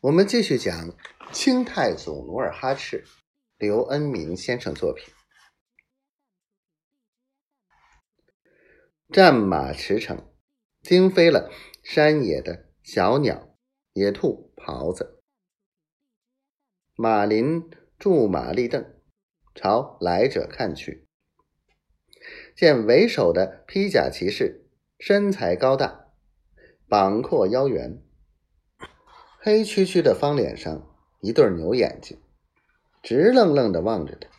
我们继续讲清太祖努尔哈赤，刘恩明先生作品。战马驰骋，惊飞了山野的小鸟、野兔、狍子。马林驻马立凳，朝来者看去，见为首的披甲骑士，身材高大，膀阔腰圆。黑黢黢的方脸上，一对牛眼睛，直愣愣的望着他，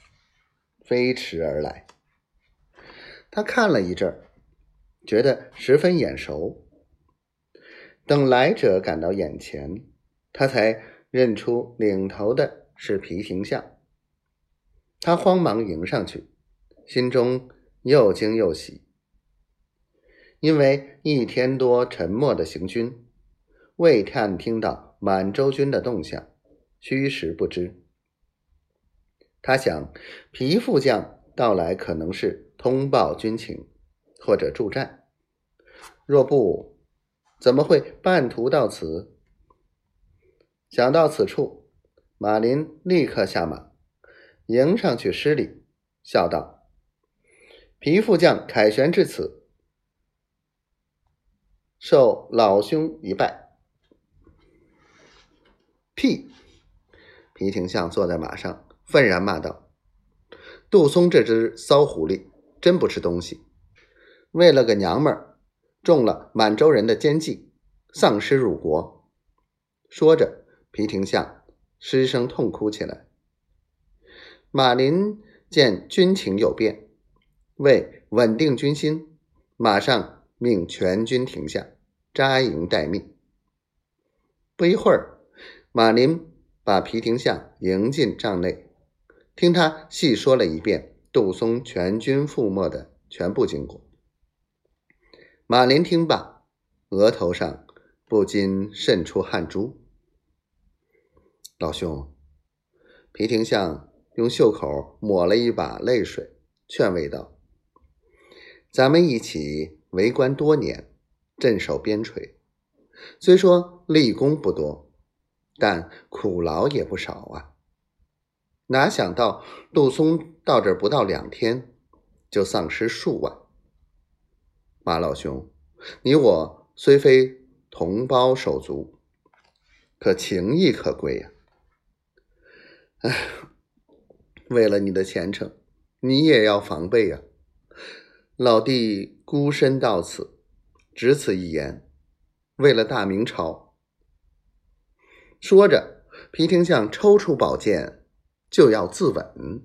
飞驰而来。他看了一阵儿，觉得十分眼熟。等来者赶到眼前，他才认出领头的是皮廷相。他慌忙迎上去，心中又惊又喜，因为一天多沉默的行军，未探听到。满洲军的动向，虚实不知。他想，皮副将到来可能是通报军情，或者助战。若不，怎么会半途到此？想到此处，马林立刻下马，迎上去施礼，笑道：“皮副将凯旋至此，受老兄一拜。”屁！皮廷相坐在马上，愤然骂道：“杜松这只骚狐狸，真不是东西！为了个娘们儿，中了满洲人的奸计，丧失辱国。”说着，皮廷相失声痛哭起来。马林见军情有变，为稳定军心，马上命全军停下，扎营待命。不一会儿。马林把皮廷相迎进帐内，听他细说了一遍杜松全军覆没的全部经过。马林听罢，额头上不禁渗出汗珠。老兄，皮廷相用袖口抹了一把泪水，劝慰道：“咱们一起为官多年，镇守边陲，虽说立功不多。”但苦劳也不少啊！哪想到杜松到这不到两天，就丧失数万。马老兄，你我虽非同胞手足，可情谊可贵呀！哎，为了你的前程，你也要防备呀！老弟孤身到此，只此一言，为了大明朝。说着，皮廷相抽出宝剑，就要自刎。